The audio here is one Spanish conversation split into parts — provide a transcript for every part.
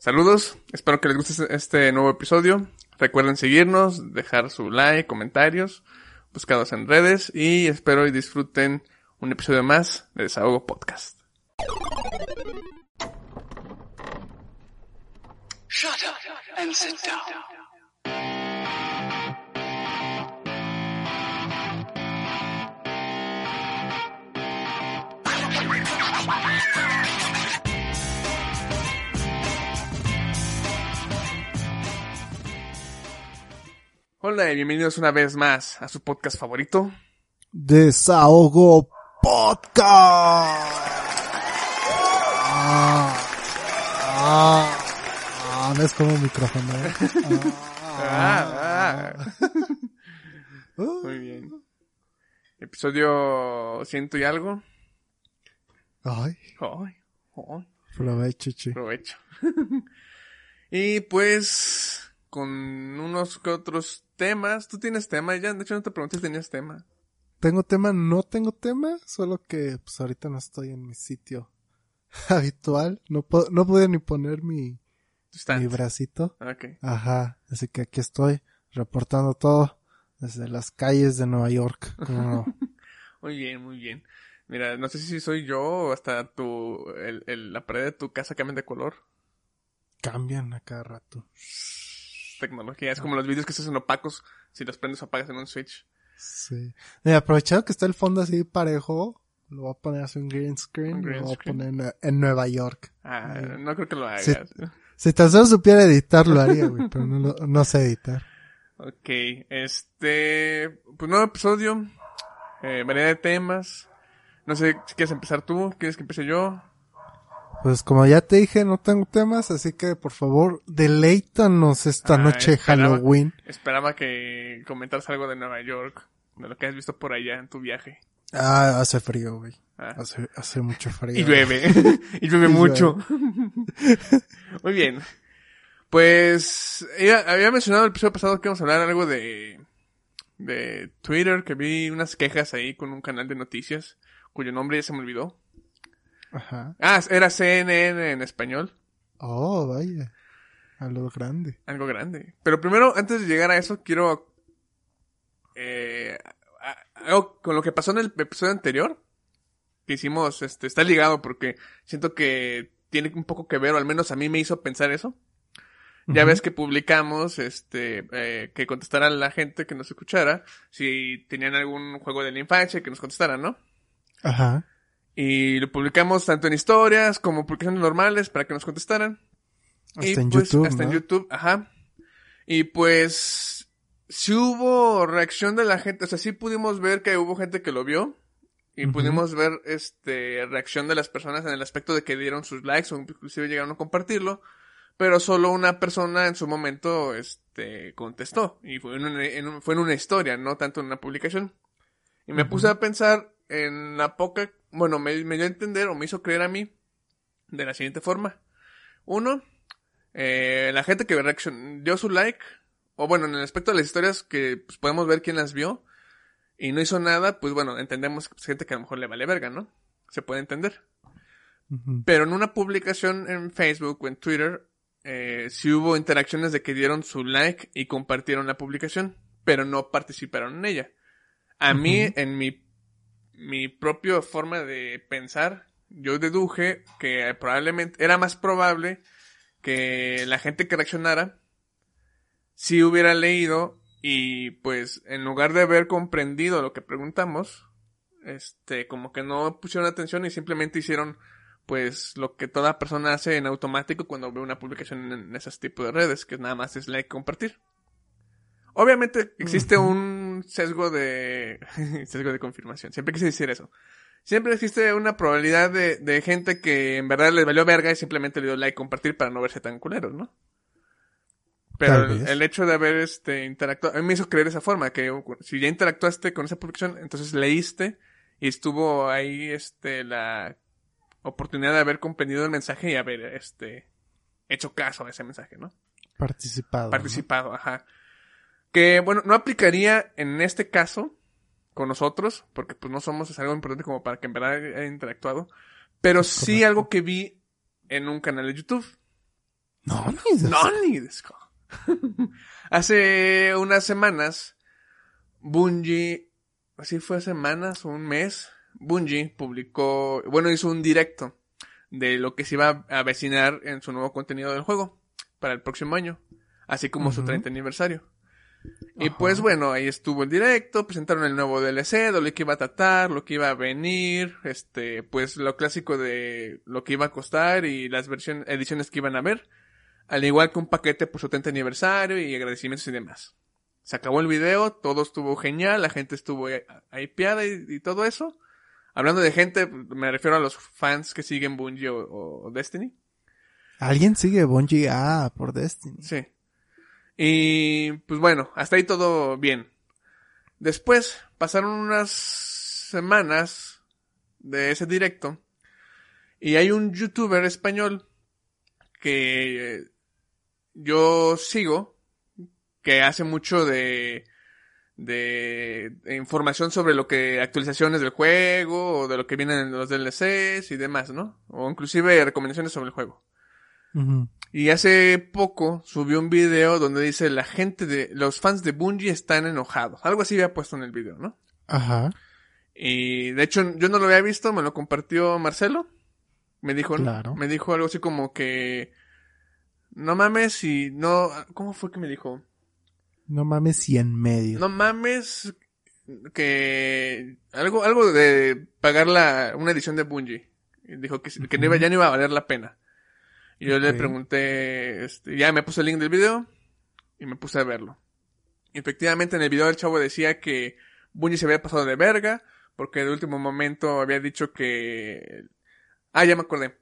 Saludos, espero que les guste este nuevo episodio. Recuerden seguirnos, dejar su like, comentarios, buscados en redes y espero y disfruten un episodio más de Desahogo Podcast. Hola y bienvenidos una vez más a su podcast favorito. Desahogo Podcast. Ah, ah, ah, ¿Ves como micrófono? Ah. Muy bien. Episodio ciento y algo. Ay, Ay, ay, provecho, chi. provecho. y pues, con unos que otros temas. ¿Tú tienes tema, ya? De hecho, no te pregunté si tenías tema. ¿Tengo tema? No tengo tema, solo que pues ahorita no estoy en mi sitio habitual. No, no pude ni poner mi, mi bracito. Ok. Ajá, así que aquí estoy reportando todo desde las calles de Nueva York. Muy bien, muy bien. Mira, no sé si soy yo o hasta tu, el, el- la pared de tu casa cambia de color. Cambian a cada rato. Tecnología. Es como los vídeos que se hacen opacos. Si los prendes o apagas en un switch. Sí. Mira, aprovechado que está el fondo así parejo, lo voy a poner así un green screen, Un green lo voy a poner en, en Nueva York. Ah, no creo que lo hagas. Si tan solo supiera editar, lo haría, güey, pero no, lo- no sé editar. Ok, este, pues nuevo episodio, eh, variedad de temas. No sé si quieres empezar tú, quieres que empiece yo. Pues como ya te dije, no tengo temas, así que por favor, deleítanos esta Ah, noche esperaba. Halloween. Esperaba que comentaras algo de Nueva York, de lo que has visto por allá en tu viaje. Ah, hace frío, güey. Ah, Hace, hace mucho frío. y llueve, y llueve Y mucho. Muy bien. Pues, ella- había mencionado el episodio pasado que íbamos a hablar algo de, de Twitter, que vi unas quejas ahí con un canal de noticias, cuyo nombre ya se me olvidó. Ajá. Ah, era CNN en español. Oh, vaya. A lo grande. Algo grande. Pero primero, antes de llegar a eso, quiero... Eh, algo con lo que pasó en el episodio anterior. Que hicimos, este, está ligado porque siento que tiene un poco que ver, o al menos a mí me hizo pensar eso. Ya ves que publicamos, este, eh, que contestara la gente que nos escuchara, si tenían algún juego de la infancia, que nos contestaran, ¿no? Ajá. Y lo publicamos tanto en historias como publicaciones normales para que nos contestaran. Hasta Y, en pues, YouTube, Hasta en. YouTube, ajá. Y pues, sí hubo reacción de la gente, o sea, sí pudimos ver que hubo gente que lo vio. Y pudimos ver, este, reacción de las personas en el aspecto de que dieron sus likes o inclusive llegaron a compartirlo. Pero solo una persona en su momento, este, contestó. Y fue en una, en un- fue en una historia, no tanto en una publicación. Y me puse a pensar en la poca, bueno, me, me dio a entender o me hizo creer a mí de la siguiente forma. Uno, eh, la gente que dio su like, o bueno, en el aspecto de las historias que pues, podemos ver quién las vio y no hizo nada, pues bueno, entendemos que es gente que a lo mejor le vale verga, ¿no? Se puede entender. Pero en una publicación en Facebook o en Twitter, eh, sí hubo interacciones de que dieron su like y compartieron la publicación, pero no participaron en ella. A mí, en mi, mi propia forma de pensar, yo deduje que probablemente era más probable que la gente que reaccionara si hubiera leído y pues en lugar de haber comprendido lo que preguntamos, este, como que no pusieron atención y simplemente hicieron pues lo que toda persona hace en automático cuando ve una publicación en esos tipos de redes, que nada más es like y compartir. Obviamente existe un sesgo de sesgo de confirmación. Siempre quise decir eso. siempre existe una probabilidad de, de gente que en verdad les valió verga y simplemente le dio like compartir para no verse tan culeros, ¿no? Pero el, hecho de haber este interactuado, a mí me hizo creer esa forma, que si ya interactuaste con esa publicación, entonces leíste y estuvo ahí este la oportunidad de haber comprendido el mensaje y haber este hecho caso a ese mensaje, ¿no? Participado. ¿no? Participado, ajá. Que bueno, no aplicaría en este caso con nosotros, porque pues no somos es algo importante como para que en verdad haya interactuado, pero sí correcto. algo que vi en un canal de YouTube. No, ni de- No, ni. Hace unas semanas, Bungie, así fue semanas o un mes, Bungie publicó, bueno, hizo un directo de lo que se iba a avecinar en su nuevo contenido del juego para el próximo año, así como su Ujú. 30 aniversario. Y Ajá. pues bueno, ahí estuvo el directo, presentaron el nuevo DLC, de lo que iba a tratar, lo que iba a venir, este, pues lo clásico de lo que iba a costar y las versiones, ediciones que iban a ver, al igual que un paquete por su 30 aniversario y agradecimientos y demás. Se acabó el video, todo estuvo genial, la gente estuvo hypeada y, y todo eso. Hablando de gente, me refiero a los fans que siguen Bungie o, o Destiny. ¿Alguien sigue Bungie? Ah, por Destiny. Sí. Y pues bueno, hasta ahí todo bien. Después pasaron unas semanas de ese directo y hay un youtuber español que yo sigo que hace mucho de de información sobre lo que actualizaciones del juego o de lo que vienen en los DLCs y demás, ¿no? O inclusive recomendaciones sobre el juego. Y hace poco subió un video donde dice la gente de los fans de Bungie están enojados. Algo así había puesto en el video, ¿no? Ajá. Y de hecho yo no lo había visto, me lo compartió Marcelo. Me dijo, Claro. me dijo algo así como que no mames y no, ¿cómo fue que me dijo? No mames, y en medio. No mames que algo algo de pagar la una edición de Bungie. Y dijo que, que ya no iba a valer la pena. Y yo le pregunté, este, ya me puse el link del video y me puse a verlo. Y efectivamente en el video el chavo decía que Bungie se había pasado de verga porque de último momento había dicho que ah ya me acordé.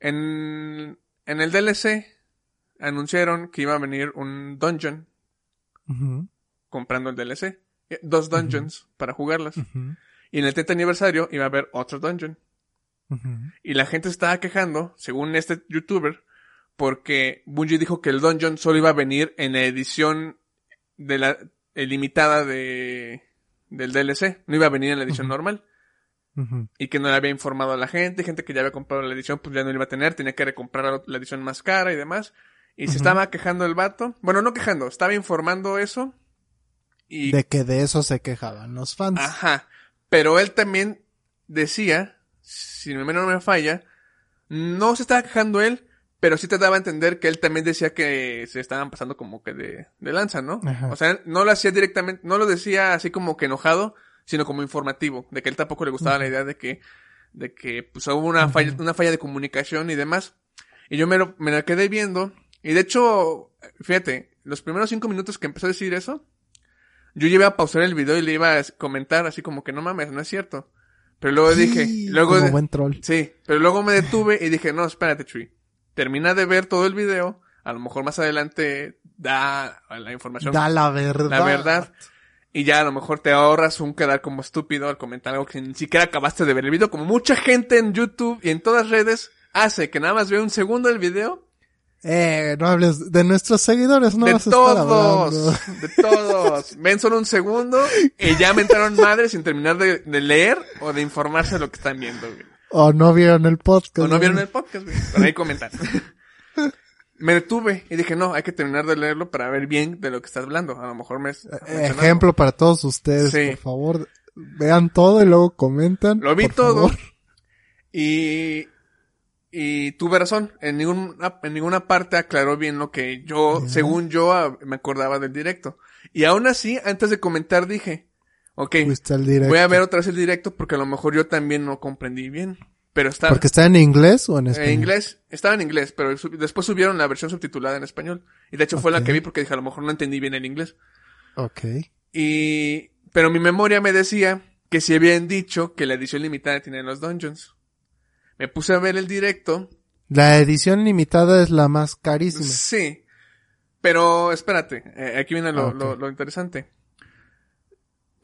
En en el DLC anunciaron que iba a venir un dungeon comprando el DLC. Eh, Dos dungeons para jugarlas. Y en el 30 aniversario iba a haber otro dungeon. Y la gente estaba quejando, según este youtuber, porque Bungie dijo que el dungeon solo iba a venir en la edición de la eh, limitada de del DLC, no iba a venir en la edición normal y que no le había informado a la gente, gente que ya había comprado la edición pues ya no la iba a tener, tenía que recomprar la- edición más cara y demás. Y se estaba quejando el vato, bueno, no quejando, estaba informando eso y De que de eso se quejaban los fans. Ajá. Pero él también decía, si mi memoria no me falla, no se estaba quejando él, pero sí te daba a entender que él también decía que se estaban pasando como que de, de lanza, ¿no? Ajá. O sea, no lo hacía directamente, no lo decía así como que enojado, sino como informativo, de que él tampoco le gustaba la idea de que, de que pues hubo una falla, una falla de comunicación y demás. Y yo me lo, me la quedé viendo, y de hecho, fíjate, los primeros cinco minutos que empezó a decir eso, yo iba a pausar el video y le iba a comentar así como que no mames, no es cierto. Pero luego dije, Sí, luego como de- buen troll. sí, pero luego me detuve y dije, no, espérate, Chuy. Termina de ver todo el video, a lo mejor más adelante da la información, Da la verdad. la verdad. Y ya a lo mejor te ahorras un quedar como estúpido al comentar algo que ni siquiera acabaste de ver el video, como mucha gente en YouTube y en todas redes hace que nada más ve un segundo del video Eh, no hables de nuestros seguidores, no de vas a estar todos, de todos. Ven solo un segundo y ya me entraron madres sin terminar de, de leer o de informarse de lo que están viendo, güey. O no vieron el podcast. O no vieron el podcast, güey. Por ahí comentar. me detuve y dije, no, hay que terminar de leerlo para ver bien de lo que estás hablando. A lo mejor me... Eh, Ejemplo para todos ustedes, Sí. por favor. Vean todo y luego comentan. Lo vi todo. favor. Y, y tuve razón. En ninguna, en ninguna parte aclaró bien lo que yo, según yo, ah, me acordaba del directo. Y aún así, antes de comentar dije, ok, voy a ver otra vez el directo porque a lo mejor yo también no comprendí bien. Pero está ¿Porque está en inglés o en español? en inglés, estaba en inglés, pero después subieron la versión subtitulada en español. Y de hecho fue la que vi porque dije, a lo mejor no entendí bien el inglés. Ok. Y, pero mi memoria me decía que si habían dicho que la edición limitada tiene los dungeons. Me puse a ver el directo. La edición limitada es la más carísima. Sí. Pero espérate, eh, aquí viene lo, Ah, lo- lo interesante.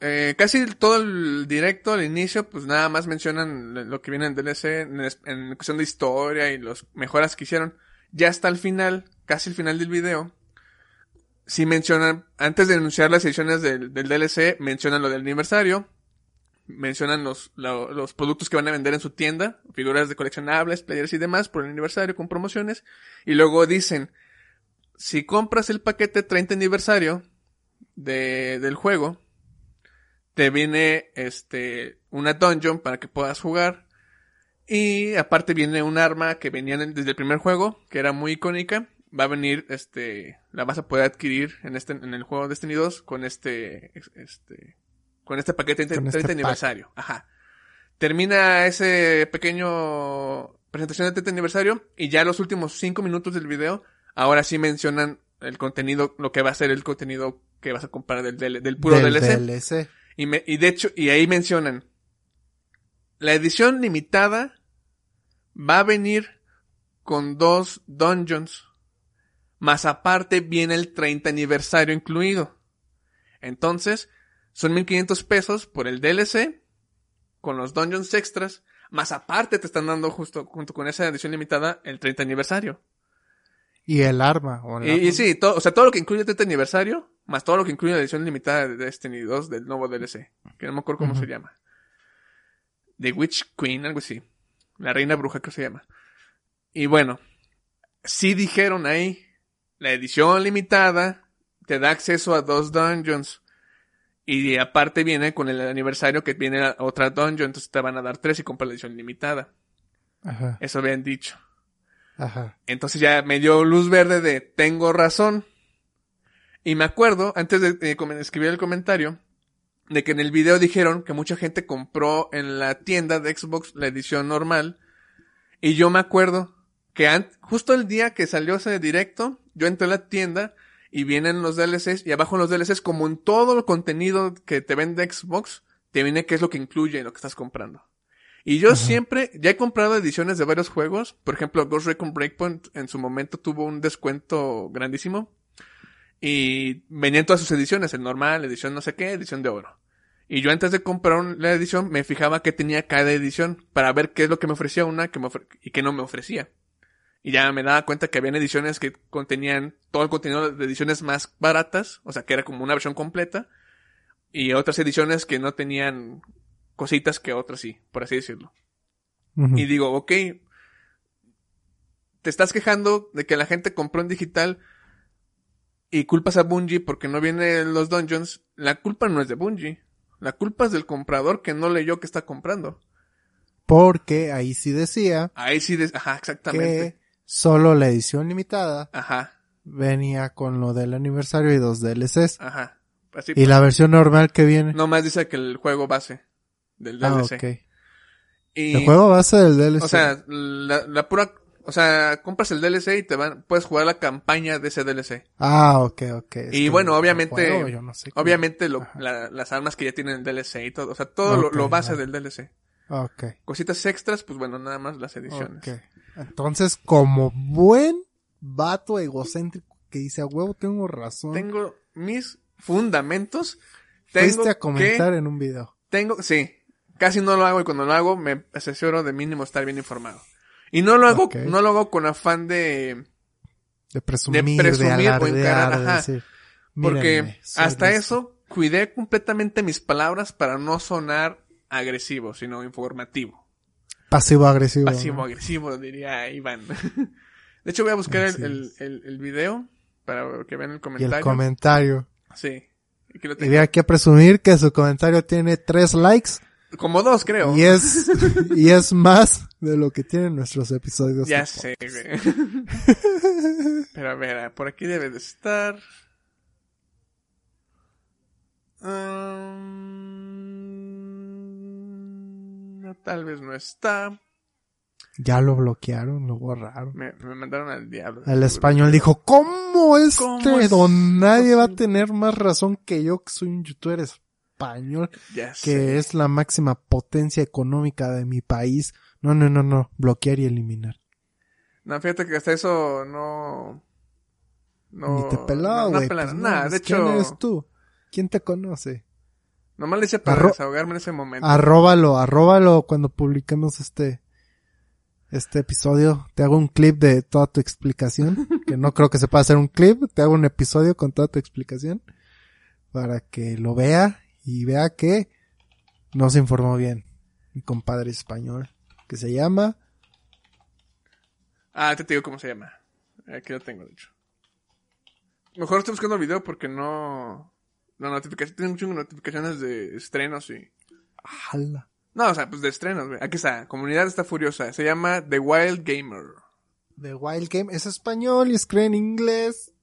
Eh, casi todo el directo al inicio, pues nada más mencionan lo que viene en DLC, en, es- en cuestión de historia y las mejoras que hicieron. Ya hasta el final, casi el final del video, sí mencionan, antes de anunciar las ediciones del, del DLC, mencionan lo del aniversario, mencionan los, lo- los productos que van a vender en su tienda, figuras de coleccionables, players y demás por el aniversario con promociones, y luego dicen, si compras el paquete 30 aniversario de, del juego, te viene este una dungeon para que puedas jugar. Y aparte viene un arma que venía desde el primer juego, que era muy icónica. Va a venir, este, la vas a poder adquirir en este, en el juego Destiny 2 con este, este, con este paquete 30, Con este 30 pack. aniversario. Ajá. Termina ese pequeño presentación de 30 aniversario y ya los últimos 5 minutos del video, ahora sí mencionan el contenido, lo que va a ser el contenido que vas a comprar del, del, del puro Del DLC. DLC. Y, me- y de hecho, y ahí mencionan, la edición limitada va a venir con dos dungeons, más aparte viene el 30 aniversario incluido. Entonces, son 1500 pesos por el DLC, con los dungeons extras, más aparte te están dando justo junto con esa edición limitada el 30 aniversario. Y el arma. o Y, y sí, todo, o sea, todo lo que incluye el 30 aniversario, más todo lo que incluye la edición limitada de Destiny 2 del nuevo DLC, que no me acuerdo cómo se llama. The Witch Queen, algo así. La reina bruja que se llama. Y bueno, sí dijeron ahí, la edición limitada te da acceso a dos dungeons. Y aparte viene con el aniversario que viene otra dungeon, entonces te van a dar tres y compras la edición limitada. Ajá, Eso habían dicho. ajá. Entonces ya me dio luz verde de tengo razón. Y me acuerdo, antes de, de comen- escribir el comentario, de que en el video dijeron que mucha gente compró en la tienda de Xbox la edición normal. Y yo me acuerdo que justo el día que salió ese directo, yo entré a la tienda y vienen los DLCs y abajo en los DLCs, como en todo el contenido que te vende Xbox, te viene qué es lo que incluye en lo que estás comprando. Y yo Ajá. siempre, ya he comprado ediciones de varios juegos. Por ejemplo, Ghost Recon Breakpoint en su momento tuvo un descuento grandísimo. Y venían todas sus ediciones, el normal, edición no sé qué, edición de oro. Y yo antes de comprar la edición me fijaba qué tenía cada edición para ver qué es lo que me ofrecía una que me ofre- y qué no me ofrecía. Y ya me daba cuenta que habían ediciones que contenían todo el contenido de ediciones más baratas, o sea que era como una versión completa, y otras ediciones que no tenían cositas que otras sí, por así decirlo. Y digo, ok, te estás quejando de que la gente compró en digital y culpas a Bungie porque no vienen los dungeons. La culpa no es de Bungie. La culpa es del comprador que no leyó que está comprando. Porque ahí sí decía Ahí sí, des- ajá, exactamente. Solo la edición limitada Ajá, venía con lo del aniversario y dos DLCs. ajá. Así, Y la versión normal que viene. No más dice que el juego base del ah, DLC. Y, El juego base del DLC. o sea, la, la pura, o sea, compras el DLC y te van, puedes jugar la campaña de ese DLC. ah, ok, ok. Es Y bueno, obviamente- juego, yo no sé cómo- Obviamente lo- la- las armas que ya tienen el DLC y todo, o sea, todo lo, base del DLC. Ok, Cositas extras, pues bueno, nada más las ediciones. ok. Entonces, como buen vato egocéntrico que dice a huevo, tengo razón. Tengo mis fundamentos. Tengo Fuiste a comentar que, en un video. tengo, sí, casi no lo hago y cuando lo hago me asesoro de mínimo estar bien informado. Y no lo hago, no lo hago con afán de, De presumir, de, presumir o alardear, encarar, de ajá. decir, porque "Mírenme, soy hasta listo". eso cuidé completamente mis palabras para no sonar agresivo, sino informativo. Pasivo agresivo. Pasivo agresivo, diría Iván. De hecho, voy a buscar el, el, el, el video para que vean el Y comentario. el comentario. Sí. Aquí lo Y a presumir que su comentario tiene tres likes Como dos, creo. y es, y es más de lo que tienen nuestros episodios. Ya sé, güey. Pero a ver, por aquí debe de estar. Mm, no, tal vez no está. Ya lo bloquearon, lo borraron. Me, me mandaron al diablo. El español dijo, ¿cómo este ¿Cómo es don nadie va a tener más razón que yo que soy un youtuber español, Ya que sé. es la máxima potencia económica de mi país. No, no, no, no. Bloquear y eliminar. No, fíjate que hasta eso no... No, Ni te peló, no- no güey. pelaron. pues, no, de pues, ¿Quién hecho, eres tú? ¿Quién te conoce? Nomás le hice para Arro- desahogarme en ese momento. Arróbalo, arróbalo cuando publiquemos este, este episodio. Te hago un clip de toda tu explicación, que no creo que se pueda hacer un clip. Te hago un episodio con toda tu explicación para que lo vea y vea que no se informó bien mi compadre español, que se llama Ah, te digo cómo se llama. Aquí lo tengo, de hecho. Mejor estoy buscando el video porque no... La notificación... Tiene un chingo de notificaciones de estrenos y... Ala. No, o sea, pues de estrenos, güey. Aquí está. Comunidad está furiosa. Se llama The Wild Gamer. The Wild Game es español y escribe en inglés.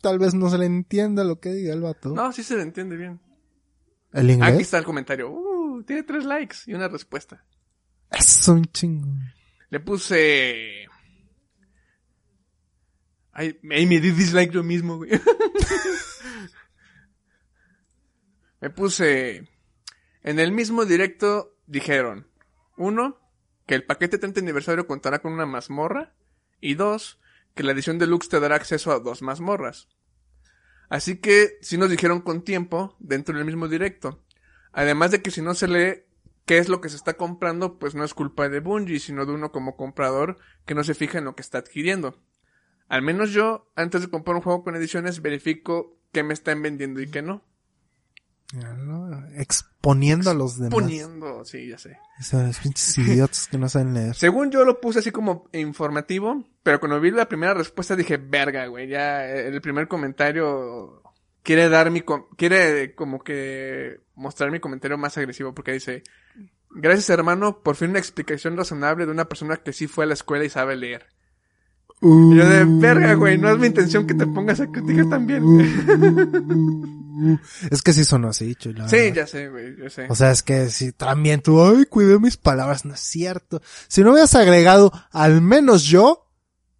Tal vez no se le entienda lo que diga el vato. No, sí se le entiende bien. ¿El inglés? Aquí está el comentario. Uh, tiene tres likes y una respuesta. Es un chingo. Le puse... Ay, me di dislike yo mismo, güey. me puse... En el mismo directo dijeron, uno, que el paquete 30 aniversario contará con una mazmorra, y dos, que la edición deluxe te dará acceso a dos mazmorras. Así que sí nos dijeron con tiempo dentro del mismo directo. Además de que si no se lee qué es lo que se está comprando, pues no es culpa de Bungie, sino de uno como comprador que no se fija en lo que está adquiriendo. Al menos yo, antes de comprar un juego con ediciones, verifico qué me están vendiendo y qué no. Exponiendo a los demás. Poniendo, sí, ya sé. Esos pinches idiotas que no saben leer. Según yo lo puse así como informativo, pero cuando vi la primera respuesta dije, verga, güey, ya eh, el primer comentario quiere dar mi, com- quiere como que mostrar mi comentario más agresivo porque dice, gracias hermano, por fin una explicación razonable de una persona que sí fue a la escuela y sabe leer. Y yo de verga, güey, no es mi intención que te pongas a criticar también. Es que sí sonó así, chula. sí, ya sé, güey, yo sé. O sea, es que si también tú, ay, cuidé mis palabras, no es cierto. Si no hubieras agregado, al menos yo,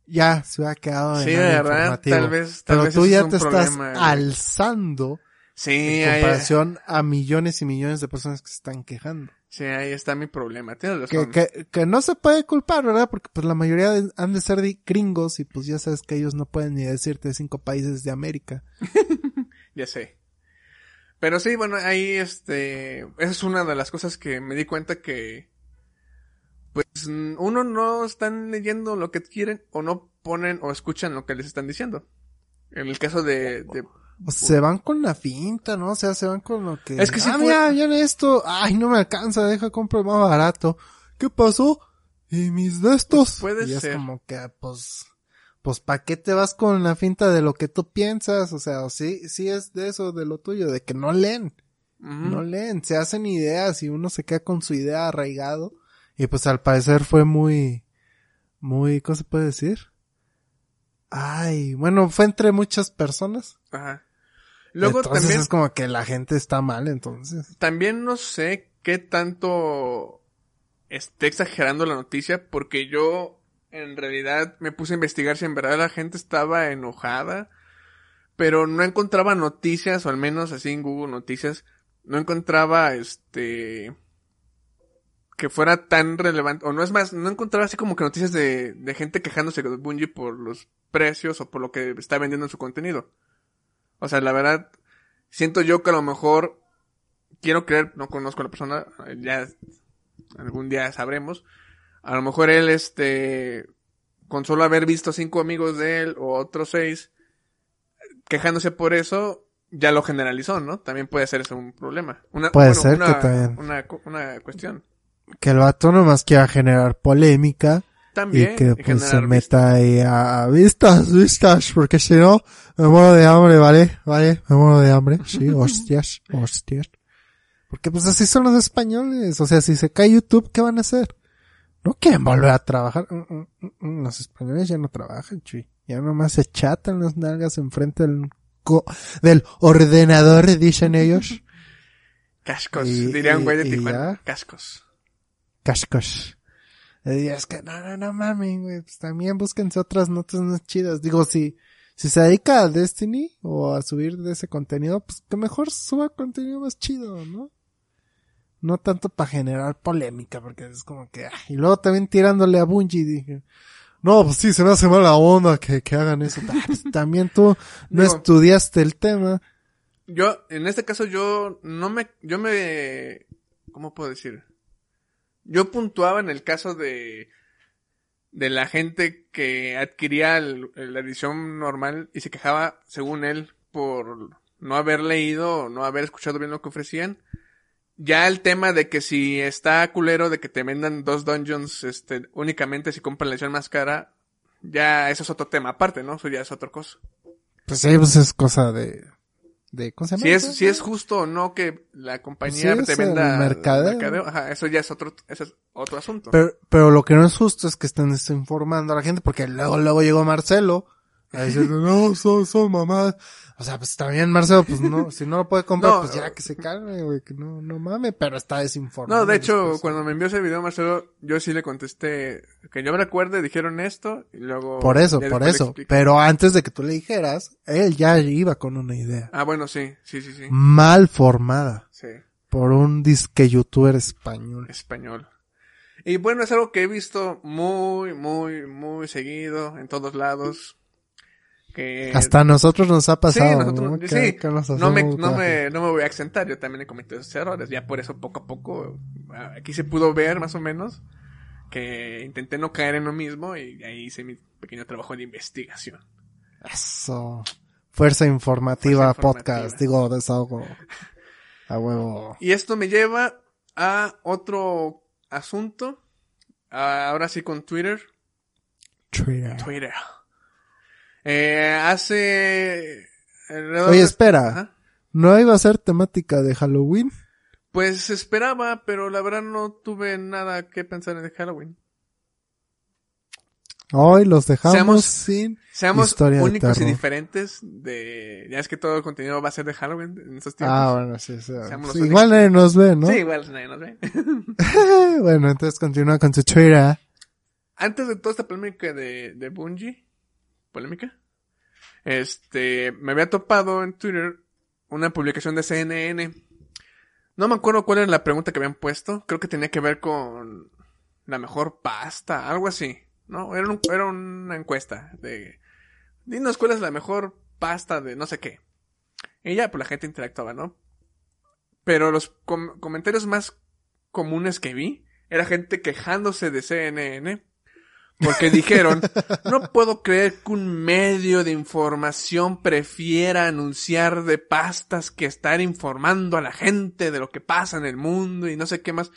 ya se hubiera quedado en Sí, de verdad, informativo. tal vez- tal Pero vez tú ya es te estás problema, alzando sí, en ahí, comparación a millones y millones de personas que se están quejando. sí, ahí está mi problema. Tienes Que, razón. que, que no se puede culpar, ¿verdad? Porque pues la mayoría de- han de ser de gringos y pues ya sabes que ellos no pueden ni decirte cinco países de América. Ya sé. Pero sí, bueno, ahí este, esa es una de las cosas que me di cuenta que, pues, uno no están leyendo lo que quieren o no ponen o escuchan lo que les están diciendo. En el caso de, de O se van con la finta, ¿no? O sea, se van con lo que... Es que sí ah, mira, viene esto. Ay, no me alcanza, deja compro más barato. ¿Qué pasó? ¿Y mis de estos? Puede y ser. es como que, pues... Pues, ¿para qué te vas con la finta de lo que tú piensas? O sea, sí, sí es de eso, de lo tuyo, de que no leen. No leen, se hacen ideas y uno se queda con su idea arraigado. Y pues al parecer fue muy, muy, ¿cómo se puede decir? Ay, bueno, fue entre muchas personas. Ajá. Luego entonces también, es como que la gente está mal, entonces. también no sé qué tanto esté exagerando la noticia, porque yo en realidad me puse a investigar si en verdad la gente estaba enojada, pero no encontraba noticias, o al menos así en Google Noticias, no encontraba este que fuera tan relevante, o no es más, no encontraba así como que noticias de, de gente quejándose de Bungie por los precios o por lo que está vendiendo en su contenido. O sea, la verdad, siento yo que a lo mejor quiero creer, no conozco a la persona, ya algún día sabremos. A lo mejor él, este, con solo haber visto cinco amigos de él o otros seis quejándose por eso, ya lo generalizó, ¿no? También puede ser eso un problema. Una, Puede ser una, que también. Una, una cuestión. Que el vato nomás quiera generar polémica También. y que y pues se meta ahí a vistas, vistas, porque si no, me muero de hambre, ¿vale? ¿Vale? Me muero de hambre. Sí, hostias, hostias. Porque pues así son los españoles. O sea, si se cae YouTube, ¿qué van a hacer? No quieren volver a trabajar. Mm, mm, mm. Los españoles ya no trabajan, chui. Ya nomás se chatan las nalgas enfrente del, co- del ordenador, dicen ellos. Cascos, Y- diría un güey de Tijuana. Cascos. Cascos. Y es que no, no, no mames, güey. Pues también búsquense otras notas más chidas. Digo, si, si se dedica a Destiny o a subir de ese contenido, pues que mejor suba contenido más chido, ¿no? No tanto para generar polémica, porque es como que, ah, y luego también tirándole a Bungie, dije, no, pues sí, se me hace mala onda que, que hagan eso. Ah, pues también tú no Digo- estudiaste el tema. Yo, en este caso, yo no me, yo me, ¿cómo puedo decir? Yo puntuaba en el caso de, de la gente que adquiría el- la edición normal y se quejaba, según él, por no haber leído o no haber escuchado bien lo que ofrecían. Ya el tema de que si está culero de que te vendan dos dungeons, este, únicamente si compran la edición más cara, ya eso es otro tema aparte, ¿no? Eso ya es otra cosa. Pues sí, pues es cosa de, de, ¿cómo se llama? Si es, si es justo o no que la compañía Sí, te es el venda mercadeo. ajá, eso ya es otro, eso es otro asunto. Pero, pero lo que no es justo es que estén desinformando a la gente, porque luego, luego llegó Marcelo a decir, no, son, son mamadas. O sea, pues también Marcelo, pues no, si no lo puede comprar, No, pues ya que se calme, güey, que no, no mames, pero está desinformando. no, de hecho, después. cuando me envió ese video Marcelo, yo sí le contesté que yo me recuerde, dijeron esto, y luego... Por eso, por eso. Pero antes de que tú le dijeras, él ya iba con una idea. Ah, bueno, sí, sí, sí, sí, Mal formada. sí, Por un disque youtuber español. español. Y bueno, es algo que he visto muy, muy, muy seguido en todos lados. Que Hasta a nosotros nos ha pasado, sí, nosotros, ¿no? Sí, no, me, no, me, no me voy a exentar, yo también he cometido esos errores, ya por eso poco a poco, ah, aquí se pudo ver más o menos, que intenté no caer en lo mismo y ahí hice mi pequeño trabajo de investigación. Eso. Fuerza informativa, Fuerza informativa. podcast. Digo, desahogo. A huevo. Y esto me lleva a otro asunto, ah, ahora sí con Twitter, Twitter. Twitter. Eh, hace... Oye, espera. ¿No iba a ser temática de Halloween? Pues esperaba, pero la verdad no tuve nada que pensar en Halloween. Hoy los dejamos Seamos- sin Seamos Historia de únicos y diferentes de... Ya es que todo el contenido va a ser de Halloween en estos tiempos. Ah, bueno, sí, sí. Igual nadie nos ve, ¿no? Sí, igual nadie nos ve. bueno, entonces continúa con tu Twitter. Antes de toda esta polémica de, de Bungie, polémica, este, me había topado en Twitter una publicación de CNN. No me acuerdo cuál era la pregunta que habían puesto. Creo que tenía que ver con la mejor pasta, algo así. No, era, un- era una encuesta de, dinos cuál es la mejor pasta de no sé qué. Y ya, pues la gente interactuaba, ¿no? Pero los com- comentarios más comunes que vi era gente quejándose de CNN porque dijeron, no puedo creer que un medio de información prefiera anunciar de pastas que estar informando a la gente de lo que pasa en el mundo y no sé qué más.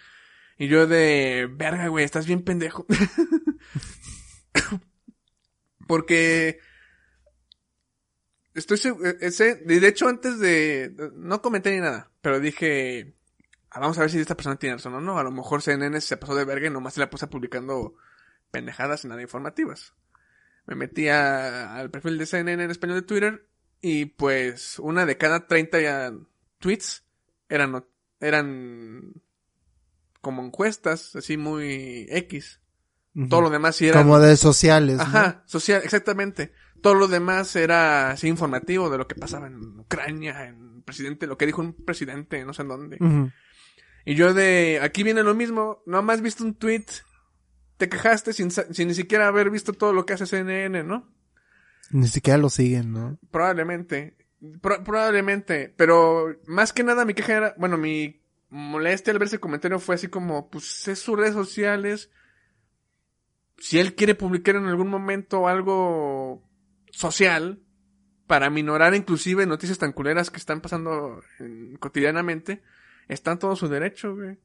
Y yo de, verga, güey, estás bien pendejo. porque estoy seguro, ese, de hecho antes de, no comenté ni nada, pero dije, ah, vamos a ver si esta persona tiene razón o no. A lo mejor CNN se pasó de verga y nomás se la puso publicando pendejadas y nada informativas. Me metí a- al perfil de CNN en español de Twitter y pues una de cada 30 ya tweets eran, eran como encuestas, así muy X. Todo lo demás sí era... Como de sociales, ¿no? Ajá, social, exactamente. Todo lo demás era así informativo de lo que pasaba en Ucrania, en presidente, lo que dijo un presidente, no sé en dónde. Y yo de, aquí viene lo mismo, nomás viste un tweet, te quejaste sin, sin ni siquiera haber visto todo lo que hace CNN, ¿no? Ni siquiera lo siguen, ¿no? Probablemente, Pro- probablemente, pero más que nada mi queja era, bueno, mi molestia al ver ese comentario fue así como, pues es sus redes sociales, si él quiere publicar en algún momento algo social, para minorar inclusive noticias tan culeras que están pasando en- cotidianamente, está en todo su derecho, güey.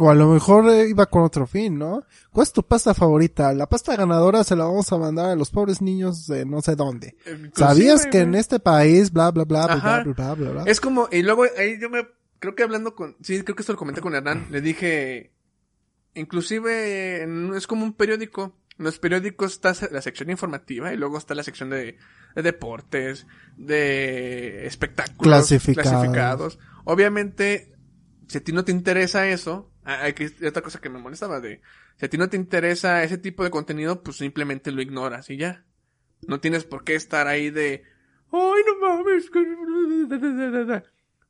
O a lo mejor eh, iba con otro fin, ¿no? ¿Cuál es tu pasta favorita? La pasta ganadora se la vamos a mandar a los pobres niños de no sé dónde. Inclusive, ¿Sabías que en este país, bla, bla, bla, bla, bla, bla, bla, bla? Es como, y luego ahí yo me, creo que hablando con, sí, creo que esto lo comenté con Hernán, le dije, inclusive es como un periódico, en los periódicos está la sección informativa y luego está la sección de, de deportes, de espectáculos Clasificados. clasificados. Obviamente, si a ti no te interesa eso, ah, hay que otra cosa que me molestaba de, si a ti no te interesa ese tipo de contenido, pues simplemente lo ignoras y ya. No tienes por qué estar ahí de, ay, no mames. que-".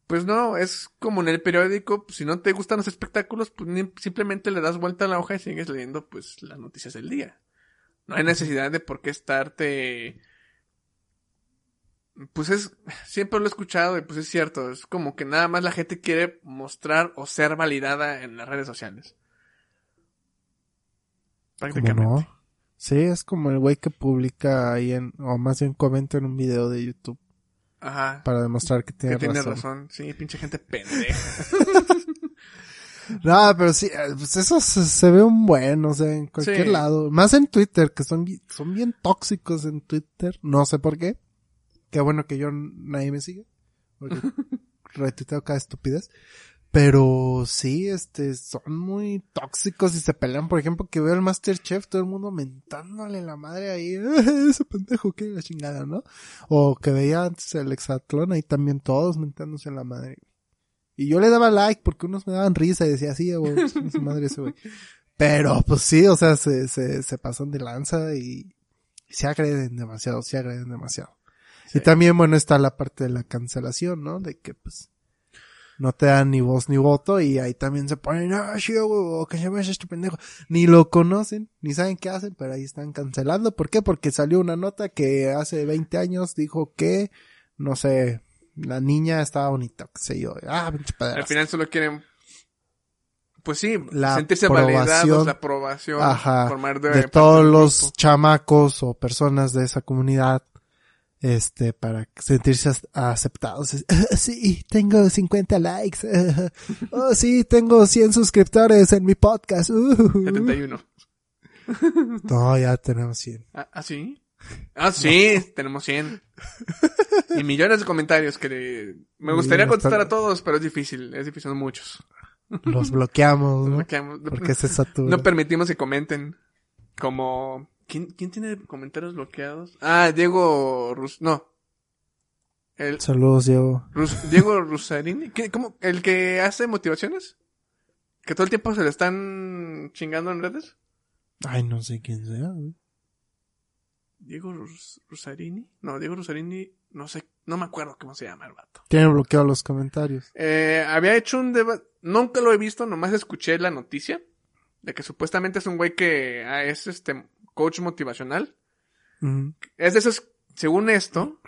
Pues no, es como en el periódico, pues, si no te gustan los espectáculos, pues simplemente le das vuelta a la hoja y sigues leyendo pues las noticias del día. No hay necesidad de por qué estarte pues es, siempre lo he escuchado y pues es cierto, es como que nada más la gente quiere mostrar o ser validada en las redes sociales. ¿Cómo Prácticamente. no? Sí, es como el güey que publica ahí en, o más bien comenta en un video de YouTube Ajá. para demostrar que tiene, que tiene razón. Sí, pinche gente pendeja. No, pero sí, eh, pues eso se, se ve un buen, o sea, en cualquier Sí. lado. Más en Twitter, que son, son bien tóxicos en Twitter. No sé por qué. Qué bueno que yo nadie me sigue. Porque retuiteo cada estupidez. Pero sí, este, son muy tóxicos y se pelean. Por ejemplo, que veo el Masterchef, todo el mundo mentándole la madre ahí. Ese pendejo, que la chingada, ¿no? O que veía antes el Exatlón, ahí también todos mentándose la madre. Y yo le daba like porque unos me daban risa y decía, sí, güey, su madre ese güey. Pero, pues sí, o sea, se, se, se pasan de lanza y, y se agreden demasiado, se agreden demasiado. Sí. Y también, bueno, está la parte de la cancelación, ¿no? De que, pues, no te dan ni voz ni voto y ahí también se ponen, ah, sí, güey, que se este pendejo. Ni lo conocen, ni saben qué hacen, pero ahí están cancelando. ¿Por qué? Porque salió una nota que hace 20 años dijo que, no sé, la niña estaba bonita, qué sé yo. Ah, pinche Al final solo quieren, pues sí, La sentirse validados, la aprobación, Ajá, formar de parte todos los grupo. chamacos o personas de esa comunidad, este, para sentirse aceptados. "Ah, sí, tengo 50 likes. oh, sí, tengo 100 suscriptores en mi podcast. Uh, 71. no, ya tenemos 100. ¿Ah, ¿ah, sí? Ah, sí, tenemos 100. Y millones de comentarios que le- me gustaría contestar a todos, pero es difícil, es difícil, son muchos. Los bloqueamos, ¿no? Porque, no- Porque se satura. no permitimos que comenten. Como, ¿quién, quién tiene comentarios bloqueados? Ah, Diego Rus, no. El, Saludos, Diego. Rus- Diego Rusarini, ¿Qué- cómo? ¿El que hace motivaciones? ¿Que todo el tiempo se le están chingando en redes? Ay, no sé quién sea, güey. Diego Rus- Rusarini. No, Diego Rusarini, no sé, no me acuerdo cómo se llama el vato. Tiene bloqueado los comentarios. Eh, había hecho un debate, nunca lo he visto, nomás escuché la noticia de que supuestamente es un güey que ah, es este coach motivacional. Es de esos, según esto,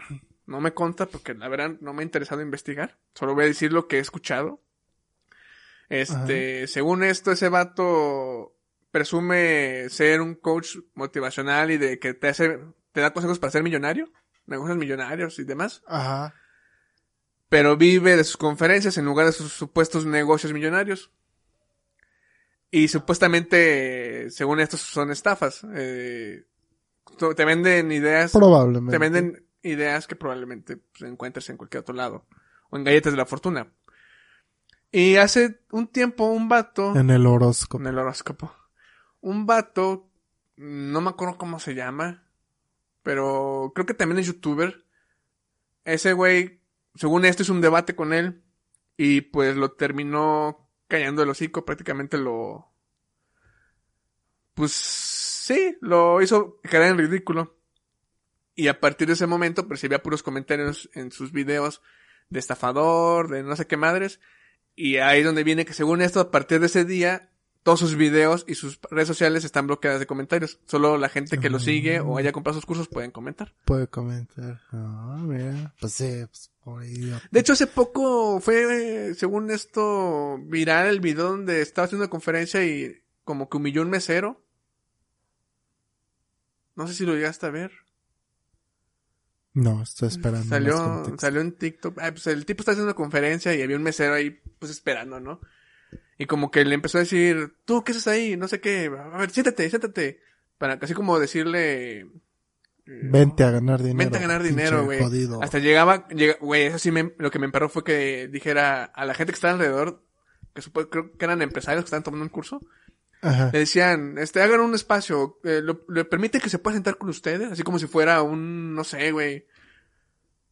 no me conta porque la verdad no me ha interesado investigar, solo voy a decir lo que he escuchado. Este, según esto, ese vato presume ser un coach motivacional y de que te hace, te da consejos para ser millonario, negocios millonarios y demás. Ajá. pero vive de sus conferencias en lugar de sus supuestos negocios millonarios. Y supuestamente, según estos, son estafas. Eh, te venden ideas, Probablemente. te venden ideas que probablemente pues, encuentres en cualquier otro lado. O en galletas de la fortuna. Y hace un tiempo un vato, En el horóscopo. en el horóscopo, un vato, no me acuerdo cómo se llama, pero creo que también es youtuber. Ese güey, según esto, hizo un debate con él y pues lo terminó callando el hocico, prácticamente lo... Pues sí, lo hizo quedar en ridículo. Y a partir de ese momento percibía puros comentarios en sus videos de estafador, de no sé qué madres. Y ahí donde viene que según esto, a partir de ese día, todos sus videos y sus redes sociales están bloqueadas de comentarios. Solo la gente que lo sigue o haya comprado sus cursos pueden comentar. Puede comentar. Ah, mira. Pues sí, pues por. De hecho, hace poco fue, según esto, viral el video donde estaba haciendo una conferencia y como que humilló un mesero. No sé si lo llegaste a ver. No, estoy esperando. Salió, salió en TikTok. Ah, pues el tipo está haciendo una conferencia y había un mesero ahí, pues esperando, ¿no? Y como que le empezó a decir, tú, ¿qué haces ahí? No sé qué. A ver, siéntate, siéntate. Para casi como decirle... eh, Vente a ganar dinero. Vente a ganar dinero, güey. Hasta llegaba, llega- güey, eso sí me, lo que me emperró fue que dijera a la gente que estaba alrededor, que supo, creo que eran empresarios que estaban tomando un curso, Ajá. le decían, este, hagan un espacio, eh, lo- ¿le permite que se pueda sentar con ustedes? Así como si fuera un, no sé, güey,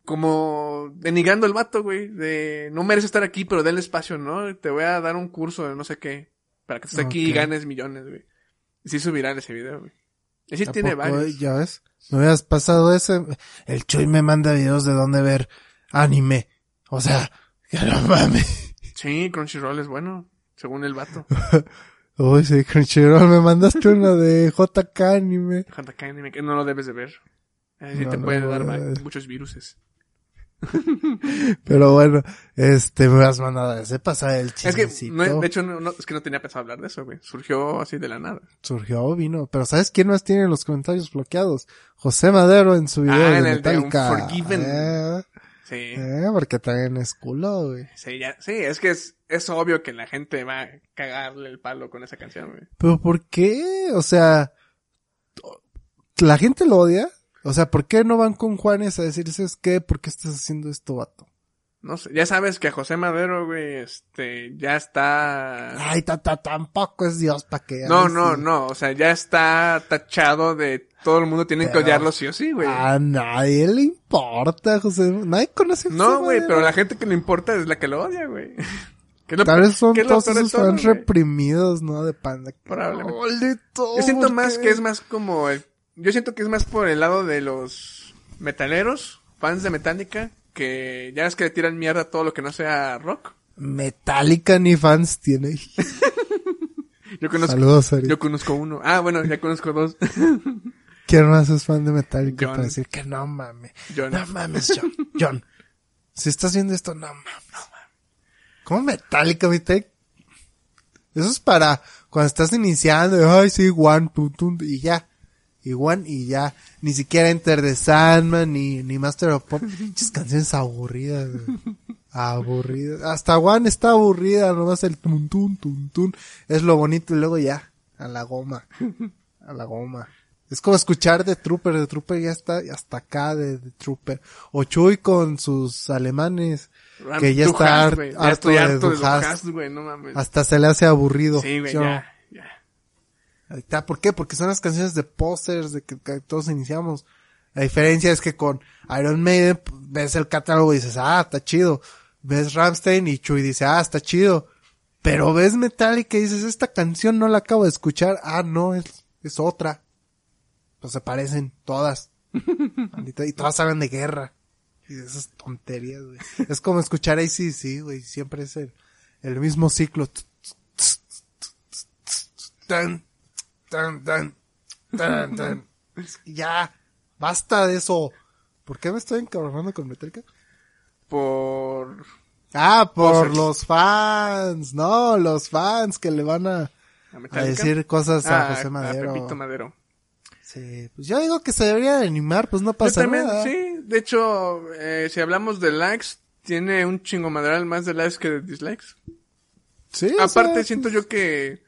como denigando el vato, güey, de, no mereces estar aquí, pero denle espacio, ¿no? Te voy a dar un curso de no sé qué, para que estés aquí y ganes millones, güey. Y hizo viral ese video, güey. Y sí ¿A tiene poco? varios. Ya ves. Me hubieras pasado ese. El Chuy me manda videos de dónde ver anime. O sea, que no mames. Sí, Crunchyroll es bueno, según el vato. Uy, sí, Crunchyroll, me mandaste uno de JK anime. JK Anime, que no lo debes de ver. Así No, te no puede lo dar muchos viruses. Pero bueno, este, me has mandado ese pasar el Es que, no, de hecho, no, no- es que no tenía pensado hablar de eso, güey. Surgió así de la nada. Surgió, vino. Pero ¿sabes quién más tiene los comentarios bloqueados? José Madero en su video Ah, de en el de Metallica. Unforgiven. Eh, Sí. eh, porque también es culo, güey. Sí, ya, sí, es que es, es obvio que la gente va a cagarle el palo con esa canción, güey. Pero ¿por qué? O sea, ¿la gente lo odia? O sea, ¿por qué no van con Juanes a decir, ¿sabes qué? ¿Por qué estás haciendo esto, vato? No sé, ya sabes que José Madero, güey, este, ya está... Ay, tata, tampoco es Dios para que... no, no, sí. no, o sea, ya está tachado de todo el mundo tiene que odiarlo sí o sí, güey. A nadie le importa, José. Nadie conoce a no, güey, pero la gente que le importa es la que lo odia, güey. Que es lo- Tal vez son que es todos esos fans reprimidos, ¿no? De panda. Probablemente. Yo siento ¿por más que es más como el, yo siento que es más por el lado de los metaleros, fans de Metallica, que ya es que le tiran mierda a todo lo que no sea rock. Metallica ni fans tiene. Yo conozco, Saludos, Ari. yo conozco uno. Ah, bueno, ya conozco dos. ¿Quién más es fan de Metallica John. para decir que no mames? John. No mames, John. John. Si estás viendo esto, no mames. No mames. ¿Cómo Metallica, Metallica? Eso es para cuando estás iniciando. Ay, sí, one, tun, tun, y ya. Y one, y ya. Ni siquiera Enter the Sandman, ni, ni Master of Pop. Muchas canciones aburridas, güey. Aburridas. Hasta one está aburrida, nomás el tun, tun, tun, tun. Es lo bonito y luego ya. A la goma. A la goma. Es como escuchar de Trooper, de Trooper ya está hasta acá de, de Trooper. O Chuy con sus alemanes, que ya está harto de harto de Du Du Hast. Hast, güey, no mames. hasta se le hace aburrido. Sí, güey. Ahí está. ¿Por qué? Porque son las canciones de posters de que, que todos iniciamos. La diferencia es que con Iron Maiden pues, ves el catálogo y dices, ah, está chido. Ves Ramstein y Chuy dice, ah, está chido. Pero ves Metallica y dices, esta canción no la acabo de escuchar. Ah, no, es, es otra. Pues se parecen todas. Y todas hablan de guerra. Y de esas tonterías, güey. Es como escuchar ACC, güey. Siempre es el, el mismo ciclo. Tan, tan, tan, tan, tan. Ya, basta de eso. ¿Por qué me estoy encabronando con Metallica? Por... Ah, por Posers. los fans. No, los fans que le van a, ¿A a decir cosas a Ah, José Madero. Pepito Madero. Sí, pues yo digo que se debería de animar, pues no Yo pasa también, nada. sí. De hecho, eh, si hablamos de likes, tiene un chingo madral más de likes que de dislikes. Sí, o Aparte, sea, siento yo que...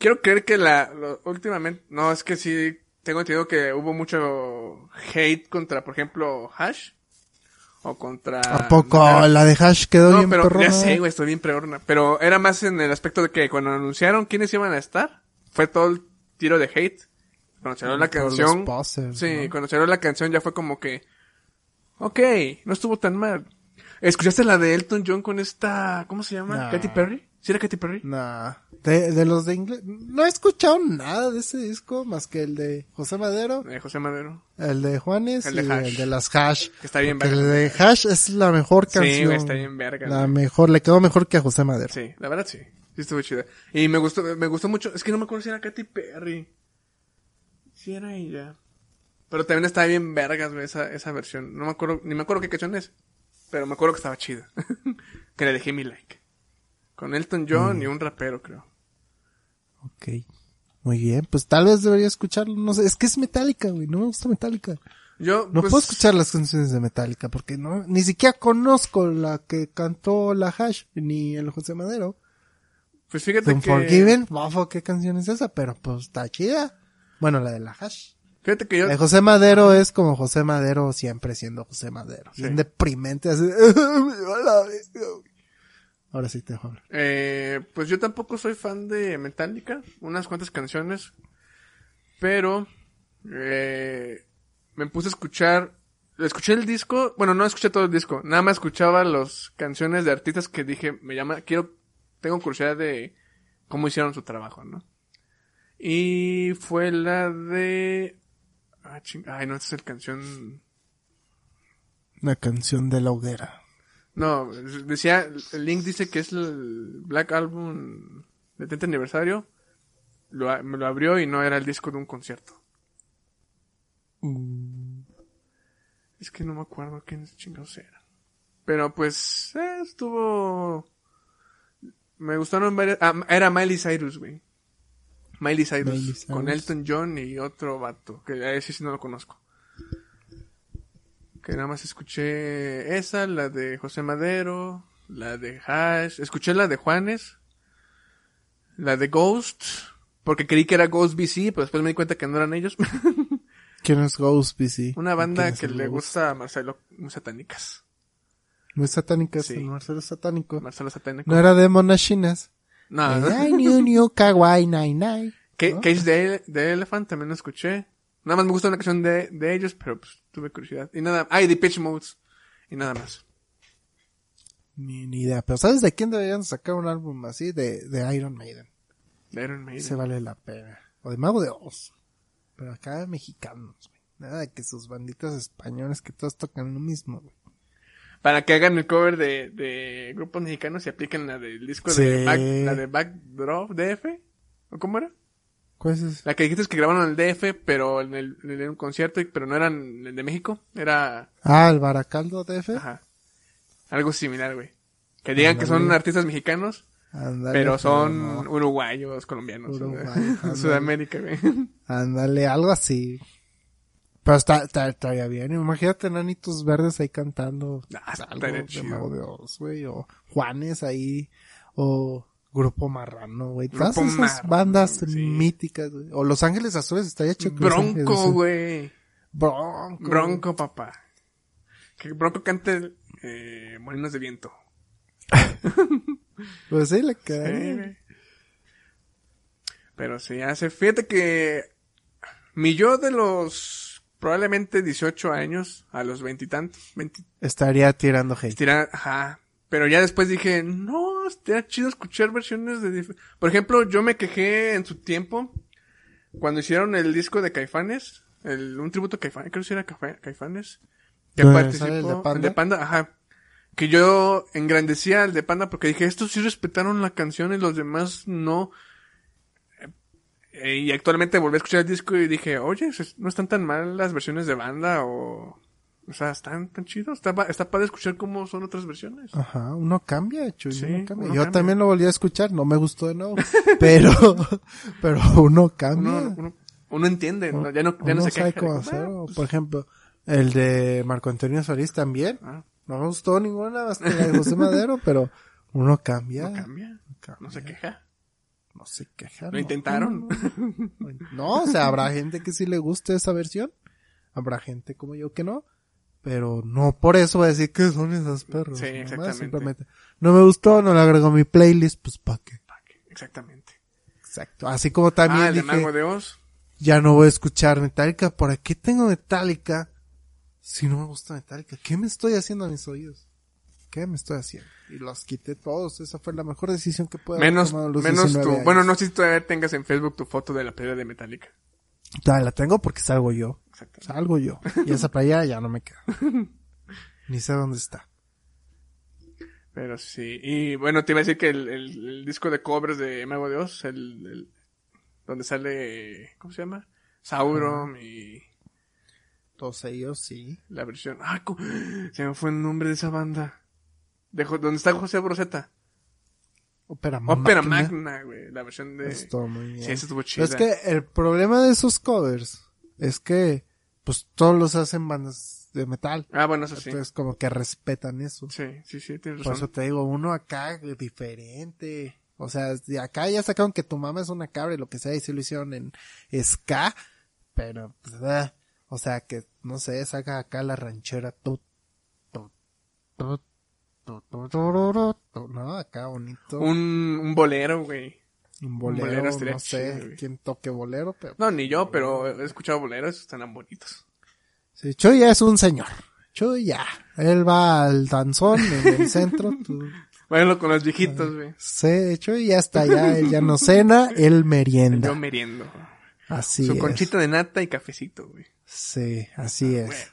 Quiero creer que la... lo- últimamente... No, es que sí... Tengo entendido que hubo mucho hate contra, por ejemplo, Hash. O contra... ¿A poco la de Hash quedó No, bien pero perrona? ya sé, güey, estoy bien peorna. Pero era más en el aspecto de que cuando anunciaron quiénes iban a estar, fue todo el tiro de hate. Cuando salió la canción... posers, Sí, ¿no? cuando salió la canción ya fue como que... Ok, no estuvo tan mal. ¿Escuchaste la de Elton John con esta... ¿Cómo se llama? Nah. ¿Katy Perry? ¿Sí era Katy Perry? Nah. De, de los de inglés. No he escuchado nada de ese disco más que el de José Madero, De José Madero. el de Juanes El de y Hash. el de las Hash. Que está bien verga. el de Hash es la mejor Sí, canción. güey, está bien verga, La güey. mejor, le quedó mejor que a José Madero. Sí, la verdad sí. Sí estuvo chida. Y me gustó, me gustó mucho. Es que no me acuerdo si era Katy Perry. Sí era ella. Pero también estaba bien vergas, güey, esa, esa versión. No me acuerdo, ni me acuerdo qué canción es. Pero me acuerdo que estaba chida. que le dejé mi like. Con Elton John Mm. y un rapero, creo. Ok. Muy bien, pues tal vez debería escucharlo, no sé, es que es Metallica, güey, no me gusta Metallica. Yo, No pues, puedo escuchar las canciones de Metallica porque no, ni siquiera conozco la que cantó la Hash, ni el José Madero. Pues fíjate que... Unforgiven, bafo, ¿qué canción es esa? Pero pues está chida. Bueno, la de la Hash. Fíjate que yo... El José Madero es como José Madero siempre siendo José Madero. Sí. Bien deprimente, así. me va la verga, güey. Ahora sí te dejo hablar. Eh, pues yo tampoco soy fan de Metallica, unas cuantas canciones, pero eh, me puse a escuchar, escuché el disco, bueno, no escuché todo el disco, nada más escuchaba las canciones de artistas que dije, me llama, quiero, tengo curiosidad de cómo hicieron su trabajo, ¿no? Y fue la de... Ah, ching- Ay, no, esta es la canción... Una canción de la hoguera. No, decía, el link dice que es el Black Album de 30 aniversario. Lo, me lo abrió y no era el disco de un concierto. Es que no me acuerdo quién chingados era. Pero pues, eh, estuvo... Me gustaron varias... Ah, era Miley Cyrus, güey. Miley Cyrus, Miley Cyrus. Con Elton John y otro vato. Que a ese sí no lo conozco. Que nada más escuché esa, la de José Madero, la de Hash. Escuché la de Juanes. La de Ghost. Porque creí que era Ghost BC, pero después me di cuenta que no eran ellos. ¿Quién es Ghost BC? Una banda ¿Quién es que le Ghost? gusta a Marcelo, muy satánicas. Muy satánica, Sí. Marcelo satánico. Marcelo satánico. No era de monachinas. No, Ay, new, new, kawaii, ¿no? Cage the, the Elephant también lo escuché. Nada más me gusta una canción de, de ellos, pero pues tuve curiosidad. Y nada, ay, The Pitch Modes. Y nada más. Ni, ni idea. Pero ¿sabes de quién deberían sacar un álbum así? De, de Iron Maiden. De Iron Maiden. Se vale la pena. O de Mago de Oz. Pero acá de mexicanos, güey. Nada de que sus banditas españoles que todos tocan lo mismo, güey. Para que hagan el cover de, de grupos mexicanos y apliquen la del disco Sí. de Back, la de Backdrop DF. ¿O cómo era? ¿Cuál es? La que dijiste que grabaron en el DF, pero en, el, en un concierto, pero no eran el de México. Era, Ah, el Baracaldo DF. ajá, algo similar, güey. Que digan que son artistas mexicanos, Ándale, pero son no. uruguayos, colombianos, Uruguay. Sudamérica, güey. Ándale, algo así. Pero está, está, estaría bien. Imagínate nanitos verdes ahí cantando Ah, algo de Oz, güey. O Juanes ahí. O Grupo Marrano, güey. Todas esas Marrano, bandas sí. míticas, güey. O Los Ángeles Azules, estaría Ángeles Bronco, güey. Bronco. Bronco, papá. Que Bronco cante eh, Molinos de Viento. Pues sí, Sí, quedaría. güey. Pero se hace. Fíjate que mi yo de los probablemente 18 años a los veintitantos, 20, Estaría tirando hate. ajá. Pero ya después dije, no, estaría chido escuchar versiones de Por ejemplo, yo me quejé en su tiempo cuando hicieron el disco de Caifanes, el, un tributo a Caifanes, creo que era Caifa- Caifanes, que ¿Dónde participó, el de Panda? el de Panda, ajá. Que yo engrandecía al de Panda porque dije, estos sí respetaron la canción y los demás no. Eh, y actualmente volví a escuchar el disco y dije, oye, no están tan mal las versiones de banda o... O sea, están tan chidos. Está, está padre escuchar cómo son otras versiones. Ajá, uno cambia, Chuy, Sí, uno cambia. uno Yo cambia. también lo volví a escuchar, no me gustó de nuevo. pero, pero uno cambia. Uno, uno, uno entiende, ¿no? ya no, ya no se sabe queja. cómo hacer, "Ah, pues, Por ejemplo, el de Marco Antonio Solís también. ah, No me gustó ninguna que la de José Madero, pero uno cambia. no cambia, cambia. no se queja. No se queja. Lo no. intentaron. No, o sea, habrá gente que sí le guste esa versión. Habrá gente como yo que no. Pero no por eso voy a decir que son esas perros. Sí, nomás exactamente. simplemente. No me gustó, no le agrego a mi playlist, pues pa' qué. Exactamente. Exacto. Así como también ah, el de dije, de Oz. ya no voy a escuchar Metallica. ¿Por qué tengo Metallica si no me gusta Metallica? ¿Qué me estoy haciendo a mis oídos? ¿Qué me estoy haciendo? Y los quité todos. Esa fue la mejor decisión que pude haber Menos, tomado a los menos 19 tú. años. Bueno, no sé si todavía tengas en Facebook tu foto de la pelea de Metallica. Ya, la tengo porque salgo yo. Salgo yo. Y esa playa ya no me queda. Ni sé dónde está. Pero sí. Y bueno, te iba a decir que el, el, el disco de covers de Mago de Oz, el, el- donde sale, ¿cómo se llama? Sauron y Todos ellos, sí. la versión. Ah, se me fue el nombre de esa banda. De, donde está José Broseta. Ópera Magna. Magna, güey. La versión de. Estuvo muy bien. Sí, esa estuvo chida. es que el problema de esos covers es que, pues, todos los hacen bandas de metal. Ah, bueno, eso sí. Entonces, como que respetan eso. Sí, sí, sí, tienes Por razón. eso te digo, uno acá diferente. O sea, de acá ya sacaron que tu mamá es una cabra y lo que sea, y sí lo hicieron en ska, pero, pues, ah, o sea, que, no sé, saca acá la ranchera, tu, tu, tu, no, acá bonito. Un, un bolero, güey. Un bolero, no sé chido, quién toque bolero, pero... No, ni yo, pero he escuchado boleros, están bonitos. Sí, Chuy ya es un señor. Chuy ya. Él va al danzón en el centro. tú- Bueno, con los viejitos, güey. Sí, de hecho, y ya está, ya, él ya no cena, él merienda. Yo meriendo. Así Su es. conchita de nata y cafecito, güey. Sí, así Ah, es.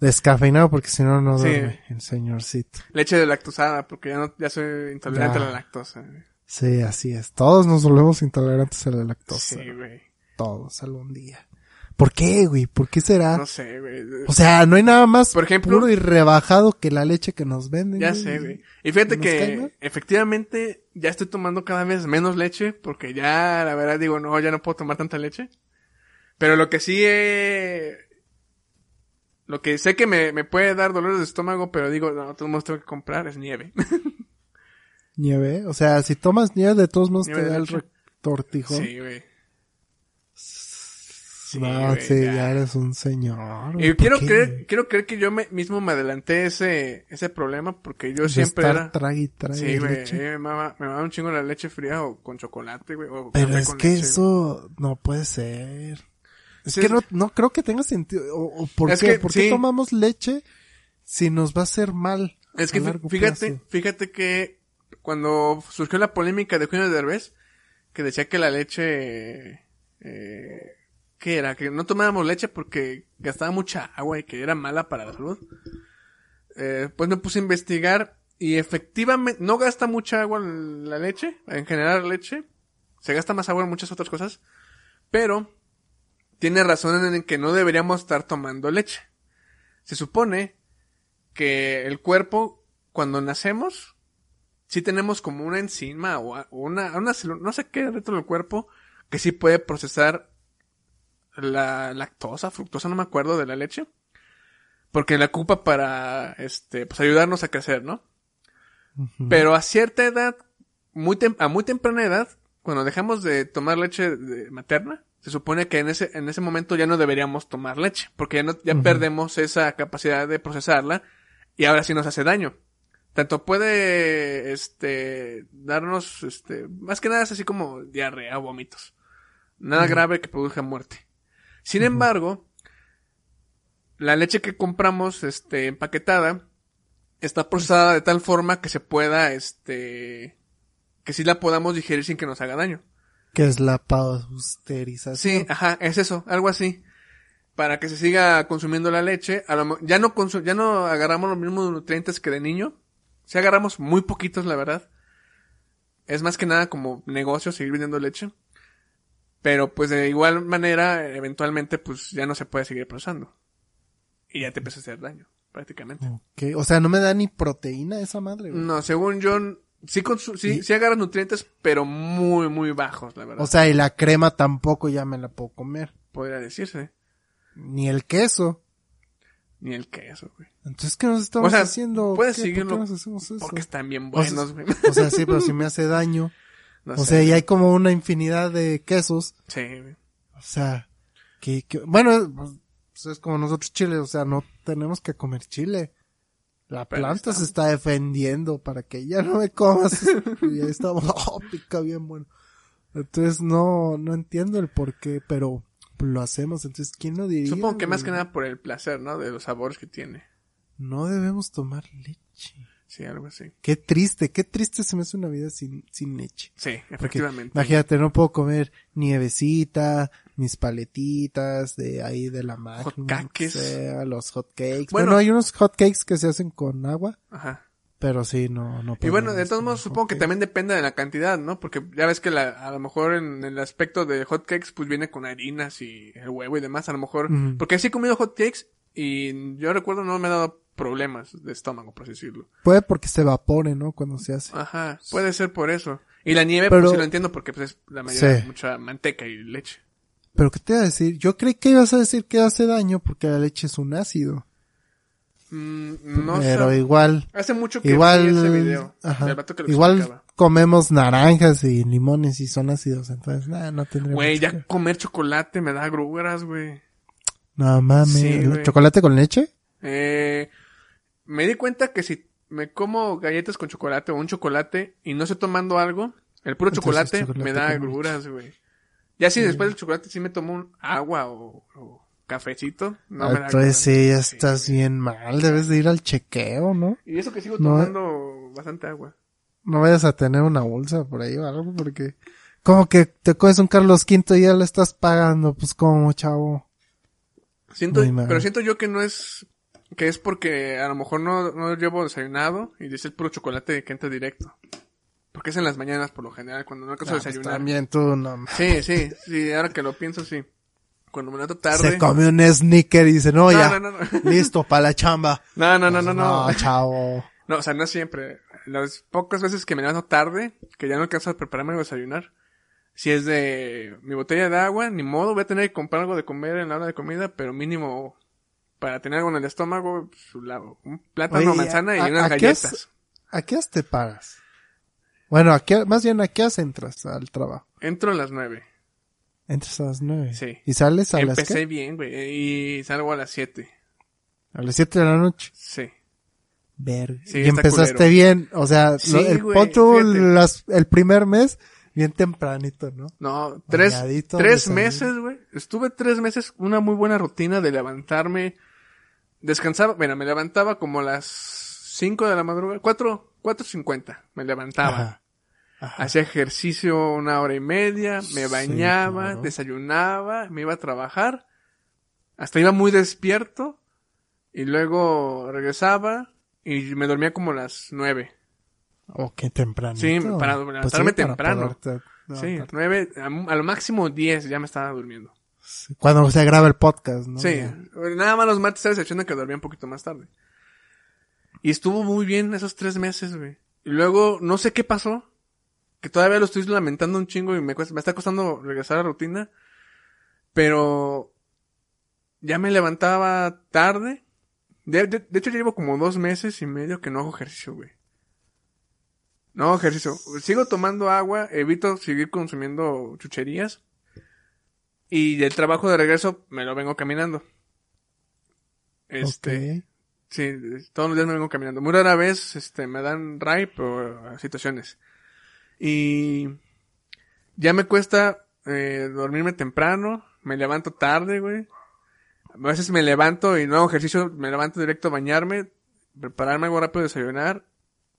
Descafeinado porque si no, no Sí. duerme el señorcito. Leche de lactosada, porque ya no, ya soy intolerante Ya. a la lactosa. Sí, así es. Todos nos volvemos intolerantes a la lactosa. Sí, güey. Todos algún día. ¿Por qué, güey? ¿Por qué será? No sé, güey. O sea, no hay nada más Por ejemplo- puro y rebajado que la leche que nos venden. Ya güey. sé, güey. Y fíjate ¿Nos cae que efectivamente ya estoy tomando cada vez menos leche porque ya la verdad digo, no, ya no puedo tomar tanta leche. Pero lo que sí eh, lo que sé que me, me puede dar dolores de estómago, pero digo, no, todos modos tengo que comprar es nieve. Nieve. O sea, si tomas nieve, de todos modos te da el leche. retortijón. sí, güey. Sí, no, güey, sí, ya. ya. eres un señor. güey. Y ¿Por quiero qué, creer, quiero creer que yo me, mismo me adelanté ese, ese problema porque yo De siempre estar era... trague trague Sí, güey, eh, me mama, me mama un chingo la leche fría o con chocolate, güey. o Pero es con que leche, eso no puede ser. Es Sí, que no, no creo que tenga sentido. ¿O, o por qué? que, ¿Por qué sí. tomamos leche si nos va a hacer mal? Es que fíjate, plazo? fíjate que cuando surgió la polémica de Eugenio Derbez, que decía que la leche, eh, ¿qué era? Que no tomábamos leche porque gastaba mucha agua y que era mala para la salud. Eh, pues me puse a investigar y efectivamente no gasta mucha agua la leche, en general leche. Se gasta más agua en muchas otras cosas, pero tiene razón en que no deberíamos estar tomando leche. Se supone que el cuerpo, cuando nacemos, sí tenemos como una enzima o una, una célula, no sé qué dentro del cuerpo, que sí puede procesar la lactosa, fructosa, no me acuerdo de la leche, porque la ocupa para, este, pues ayudarnos a crecer, ¿no? Pero a cierta edad, muy a muy temprana edad, cuando dejamos de tomar leche de- materna, se supone que en ese, en ese momento ya no deberíamos tomar leche, porque ya no, ya perdemos esa capacidad de procesarla y ahora sí nos hace daño. Tanto puede, este, darnos, este, más que nada es así como diarrea o vómitos. Nada grave que produzca muerte. Sin embargo, la leche que compramos, este, empaquetada, está procesada de tal forma que se pueda, este, que sí la podamos digerir sin que nos haga daño. Que es la pasteurización. Sí, ajá, es eso, algo así. Para que se siga consumiendo la leche, a lo mo- ya no ya no agarramos los mismos nutrientes que de niño. Si agarramos muy poquitos, la verdad. Es más que nada como negocio seguir vendiendo leche. Pero pues de igual manera, eventualmente pues ya no se puede seguir procesando. Y ya te empieza a hacer daño, prácticamente. O sea, no me da ni proteína esa madre, güey. No, según yo, sí, sí, Y- sí agarras nutrientes, pero muy, muy bajos, la verdad. O sea, y la crema tampoco ya me la puedo comer. podría decirse. Ni el queso. Ni el queso, güey. Entonces, ¿qué nos estamos O sea, haciendo? puedes ¿Qué? ¿Por qué seguirlo nos hacemos eso? Porque están bien buenos, güey. O sea, sí, pero si me hace daño. No o sé. sea, y hay como una infinidad de quesos. Sí, güey. O sea, que, que bueno, pues es como nosotros chile, o sea, no tenemos que comer chile. La planta se está defendiendo para que ya no me comas. y ahí estamos, oh, pica bien bueno. Entonces no, no entiendo el por qué, pero lo hacemos. Entonces, ¿quién lo diría? Supongo que más que nada por el placer, ¿no? De los sabores que tiene. No debemos tomar leche. Sí, algo así. Qué triste, qué triste se me hace una vida sin, sin leche. Sí, Porque, efectivamente. imagínate, no puedo comer nievecita, mis paletitas de ahí de la Magnum, Hotcakes. sea, los hot cakes. Bueno. Bueno, hay unos hot cakes que se hacen con agua, Ajá. pero sí, no, no Y bueno, de todos modos, supongo que también depende de la cantidad, ¿no? Porque ya ves que la, a lo mejor en el aspecto de hot cakes, pues viene con harinas y el huevo y demás, a lo mejor. Porque sí he comido hot cakes y yo recuerdo no me ha dado problemas de estómago, por así decirlo. Puede porque se evapore, ¿no? Cuando se hace. Ajá, puede ser por eso. Y la nieve, Pero- pues sí lo entiendo porque pues es la mayoría, Sí. mucha manteca y leche. Pero ¿qué te iba a decir? Yo creí que ibas a decir que hace daño porque la leche es un ácido. Mm, no pero igual, Hace mucho que igual, vi ese video. ajá, del vato que lo igual explicaba. comemos naranjas y limones y son ácidos, entonces, nada, no tendría Güey, ya que- comer chocolate me da gruras, güey. No mames, Sí. ¿chocolate con leche? Eh, me di cuenta que si me como galletas con chocolate o un chocolate y no estoy tomando algo, el puro chocolate, chocolate me da con gruras, güey. Ya si después del chocolate sí me tomo un agua o, o cafecito, no me da Entonces sí, ya Sí. estás bien mal, debes de ir al chequeo, ¿no? Y eso que sigo No, tomando bastante agua. no vayas a tener una bolsa por ahí o algo, porque como que te coges un Carlos V y ya le estás pagando, pues como, chavo. Siento, pero siento yo que no es, que es porque a lo mejor no, no llevo desayunado y dice el puro chocolate que entra directo. Porque es en las mañanas por lo general, cuando no alcanzo a Ah, pues desayunar. también tú no. Sí, sí, sí, ahora que lo pienso, sí. Cuando me levanto tarde. Se come un sneaker y dice, no, No, ya, no, no, no. listo, para la chamba. No, no, no, no, no. No, chavo. No, o sea, no siempre. Las pocas veces que me levanto tarde, que ya no alcanzo a prepararme algo de desayunar, si es de mi botella de agua, ni modo, voy a tener que comprar algo de comer en la hora de comida, pero mínimo para tener algo en el estómago, la- un plátano, Oye, manzana y ¿a- unas a qué has- galletas. ¿A qué horas te paras? Bueno, ¿a qué, más bien, ¿a qué horas entras al trabajo? Entro a las nueve. Entras a las nueve. Sí. ¿Y sales a las Empecé bien, güey, y salgo a las siete. A las siete de la noche. Sí. Verga. Sí, y empezaste culero. bien, o sea, Sí, el güey, poncho fíjate. las, el primer mes, bien tempranito, ¿no? No, tres, Bañadito, tres meses, güey. Estuve tres meses una muy buena rutina de levantarme, descansaba, bueno, me levantaba como a las cinco de la madrugada, cuatro, cuatro cincuenta, me levantaba. Ajá. Ajá. Hacía ejercicio una hora y media, me Sí, bañaba, claro. desayunaba, me iba a trabajar, hasta iba muy despierto, y luego regresaba, y me dormía como a las nueve. Oh, qué tempranito. Sí, para levantarme temprano. poderte Sí, levantar. nueve, a, a lo máximo diez ya me estaba durmiendo. Cuando se graba el podcast, ¿no? Sí, nada más los martes a excepción de que dormía un poquito más tarde. Y estuvo muy bien esos tres meses, güey. Y luego, no sé qué pasó, que todavía lo estoy lamentando un chingo y me, cuesta- me está costando regresar a la rutina. Pero ya me levantaba tarde. De, de- de hecho, ya llevo como dos meses y medio que no hago ejercicio, güey. No hago ejercicio. Sigo tomando agua, evito seguir consumiendo chucherías. Y del trabajo de regreso me lo vengo caminando. Este, sí, todos los días me vengo caminando. Muy rara vez, este, me dan ride o situaciones. Y ya me cuesta eh, dormirme temprano, me levanto tarde, güey. A veces me levanto y no hago ejercicio, me levanto directo a bañarme, prepararme algo rápido de desayunar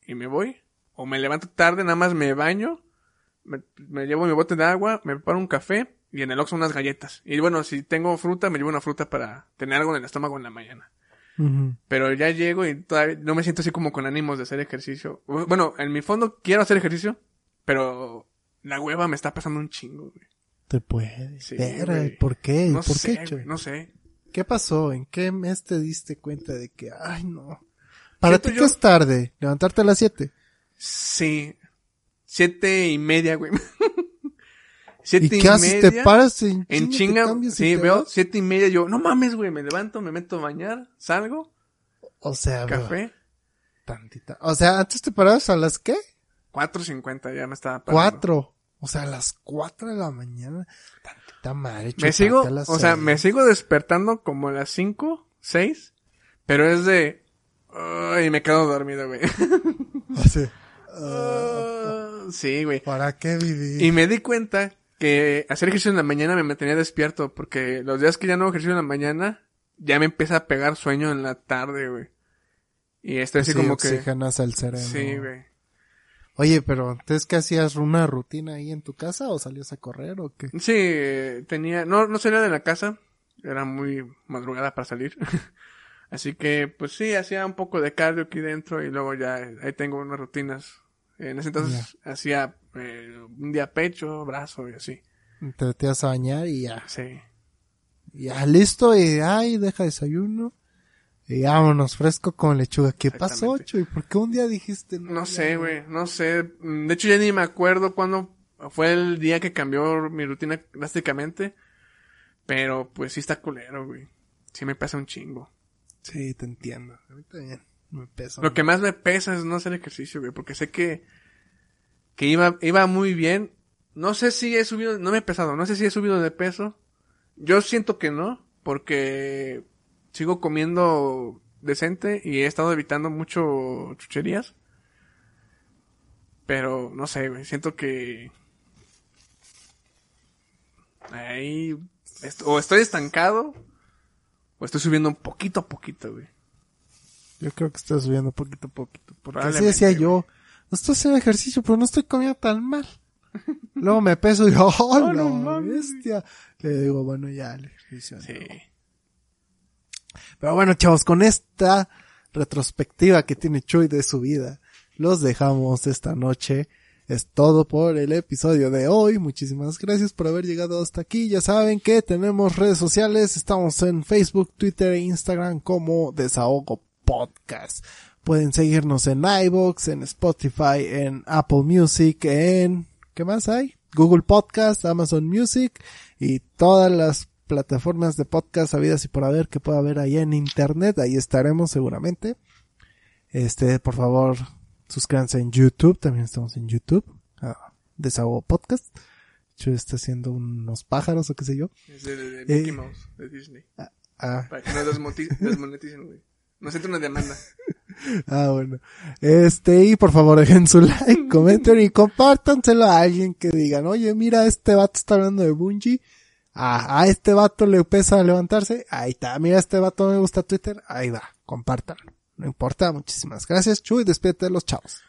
y me voy. O me levanto tarde, nada más me baño, me, me llevo mi bote de agua, me preparo un café y en el Oxxo unas galletas. Y bueno, si tengo fruta, me llevo una fruta para tener algo en el estómago en la mañana. Pero ya llego y todavía no me siento así como con ánimos de hacer ejercicio. Bueno, en mi fondo quiero hacer ejercicio, pero la hueva me está pasando un chingo, güey. Te puedes. Sí. ¿Por qué? No ¿Por sé, qué, güey, no sé. ¿Qué pasó? ¿En qué mes te diste cuenta de que, ay, no? Para ti que es tarde, levantarte a las siete. Sí. Siete y media, güey. ¿Y siete y, qué haces? media. ¿Te paras en, En chinga, cambias y sí, veo vas? siete y media, yo, no mames, güey, me levanto, me meto a bañar, salgo, O sea, bro, café, tantita. O sea, antes te parabas a las qué? cuatro cincuenta ya me estaba parando. Cuatro. O sea, a las cuatro de la mañana. Tantita madre, Me sigo, o sea, seis. me sigo despertando como a las cinco, seis, pero es de, ay, me quedo dormido, güey. Así. Ah, sí, güey. ¿Para qué vivir? Y me di cuenta que hacer ejercicio en la mañana me mantenía despierto, porque los días que ya no hago ejercicio en la mañana, ya me empieza a pegar sueño en la tarde, güey. Y estoy así Sí, como que... oxigenas al cerebro. Sí, güey. Oye, pero ¿entonces qué hacías? ¿Una rutina ahí en tu casa o salías a correr o qué? Sí, tenía... No, no salía de la casa. Era muy madrugada para salir. así que, pues sí, hacía un poco de cardio aquí dentro y luego ya ahí tengo unas rutinas. En ese entonces hacía eh, un día pecho, brazo y así. Te metías a bañar y ya. Sí. Ya listo y ay, deja desayuno. Y vámonos, fresco con lechuga. ¿Qué pasó, Exactamente. Chuy? ¿Por qué un día dijiste No sé, güey, no sé. De hecho, ya ni me acuerdo cuándo fue el día que cambió mi rutina drásticamente. Pero pues sí está culero, güey. Sí me pesa un chingo. Sí, te entiendo. A mí también me pesa. Lo que más me pesa es no hacer ejercicio, güey, porque sé que que iba iba muy bien. No sé si he subido, no me he pesado, no sé si he subido de peso. Yo siento que no, porque sigo comiendo decente y he estado evitando mucho chucherías. Pero no sé, güey, siento que ahí est- o estoy estancado o estoy subiendo un poquito a poquito, güey. Yo creo que estás subiendo poquito a poquito. Porque así decía yo. estoy haciendo ejercicio, pero no estoy comiendo tan mal. Luego me peso y digo, oh, no no, bestia. Le digo, bueno, ya, el ejercicio. no. Sí. Pero bueno, chavos, con esta retrospectiva que tiene Chuy de su vida, los dejamos esta noche. Es todo por el episodio de hoy. Muchísimas gracias por haber llegado hasta aquí. Ya saben que tenemos redes sociales. Estamos en Facebook, Twitter e Instagram como Desahogo Podcast. Pueden seguirnos en iVoox, en Spotify, en Apple Music, en... ¿Qué más hay? Google Podcast, Amazon Music y todas las plataformas de podcast habidas y por haber que pueda haber ahí en internet. Ahí estaremos seguramente. Este, por favor, suscríbanse en YouTube. También estamos en YouTube. Ah, Desahogo Podcast. Chuy está haciendo unos pájaros o qué sé yo. Es de, de Mickey Eh. Mouse, de Disney. Ah, Para que no desmoneticen, güey. No siento una demanda. ah, bueno. Este, y por favor dejen su like, comenten y compártanselo a alguien que digan, oye, mira, este vato está hablando de Bungie. Ah, a este vato le pesa levantarse. Ahí está. Mira, este vato me gusta Twitter. Ahí va. Compártanlo. No importa. Muchísimas gracias, Chuy. Despídete de los chavos.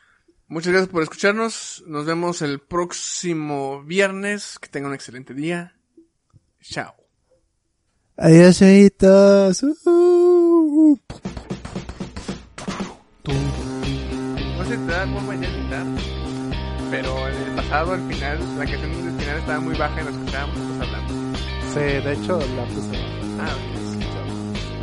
Muchas gracias por escucharnos. Nos vemos el próximo viernes. Que tengan un excelente día. Chao. Adiós, chavitos. Uh. No sé si te da forma ya editar. Pero en el pasado, al final, la canción del final estaba muy baja y nos escuchábamos nosotros hablando. Sí, de hecho, la puse. Ah, ok.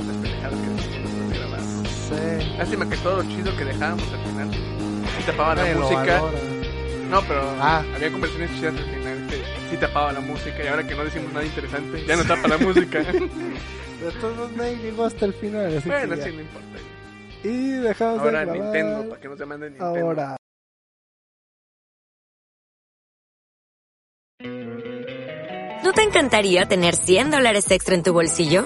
Las pendejadas que decíamos de grabar. Sí. Lástima que todo lo chido que dejábamos al final. Sí tapaba la música. valora. No, pero Ah. había conversaciones chidas al final que sí tapaba la música y ahora que no decimos nada interesante, ya no tapa la música. De todos nadie llegó hasta el final. Así bueno, que ya. sí, no importa. Y dejamos Ahora de grabar. Nintendo, para que no se manden Nintendo. Ahora. ¿No te encantaría tener 100 dólares extra en tu bolsillo?